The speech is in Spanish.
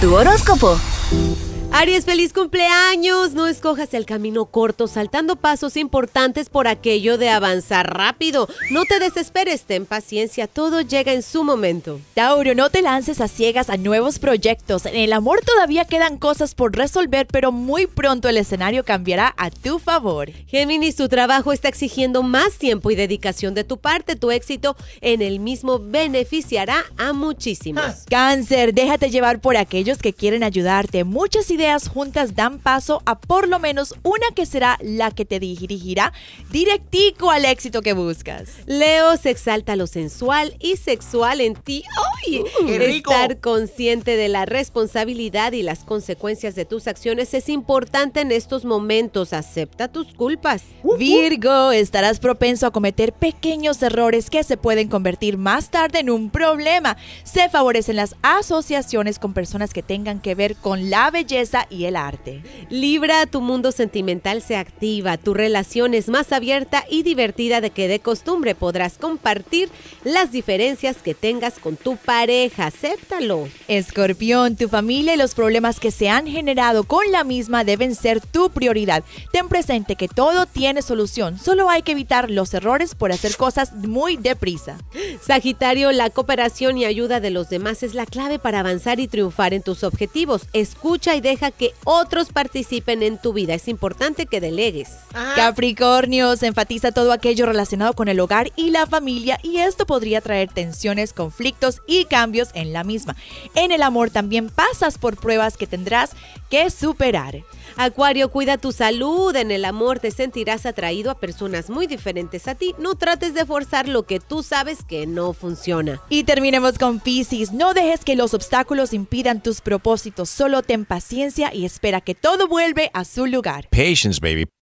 Tu horóscopo. Aries, feliz cumpleaños. No escojas el camino corto saltando pasos importantes por aquello de avanzar rápido. No te desesperes, ten paciencia, todo llega en su momento. Tauro, no te lances a ciegas a nuevos proyectos. En el amor todavía quedan cosas por resolver, pero muy pronto el escenario cambiará a tu favor. Géminis, tu trabajo está exigiendo más tiempo y dedicación de tu parte. Tu éxito en el mismo beneficiará a muchísimos. Cáncer, déjate llevar por aquellos que quieren ayudarte. Muchas ideas juntas dan paso a por lo menos una que será la que te dirigirá directico al éxito que buscas. Leo se exalta lo sensual y sexual en ti. ¡Ay! Uh, Estar consciente de la responsabilidad y las consecuencias de tus acciones es importante en estos momentos. Acepta tus culpas. Virgo, estarás propenso a cometer pequeños errores que se pueden convertir más tarde en un problema. Se favorecen las asociaciones con personas que tengan que ver con la belleza y el arte. Libra, tu mundo sentimental se activa, tu relación es más abierta y divertida de que de costumbre podrás compartir las diferencias que tengas con tu pareja, acéptalo. Escorpión, tu familia y los problemas que se han generado con la misma deben ser tu prioridad. Ten presente que todo tiene solución, solo hay que evitar los errores por hacer cosas muy deprisa. Sagitario, la cooperación y ayuda de los demás es la clave para avanzar y triunfar en tus objetivos. Escucha y deja que otros participen en tu vida. Es importante que delegues. Capricornio, se enfatiza todo aquello relacionado con el hogar y la familia y esto podría traer tensiones, conflictos y cambios en la misma. En el amor también pasas por pruebas que tendrás que superar. Acuario, cuida tu salud. En el amor te sentirás atraído a personas muy diferentes a ti. No trates de forzar lo que tú sabes que no funciona. Y terminemos con Pisces. No dejes que los obstáculos impidan tus propósitos. Solo ten y espera que todo vuelve a su lugar. Patience, baby.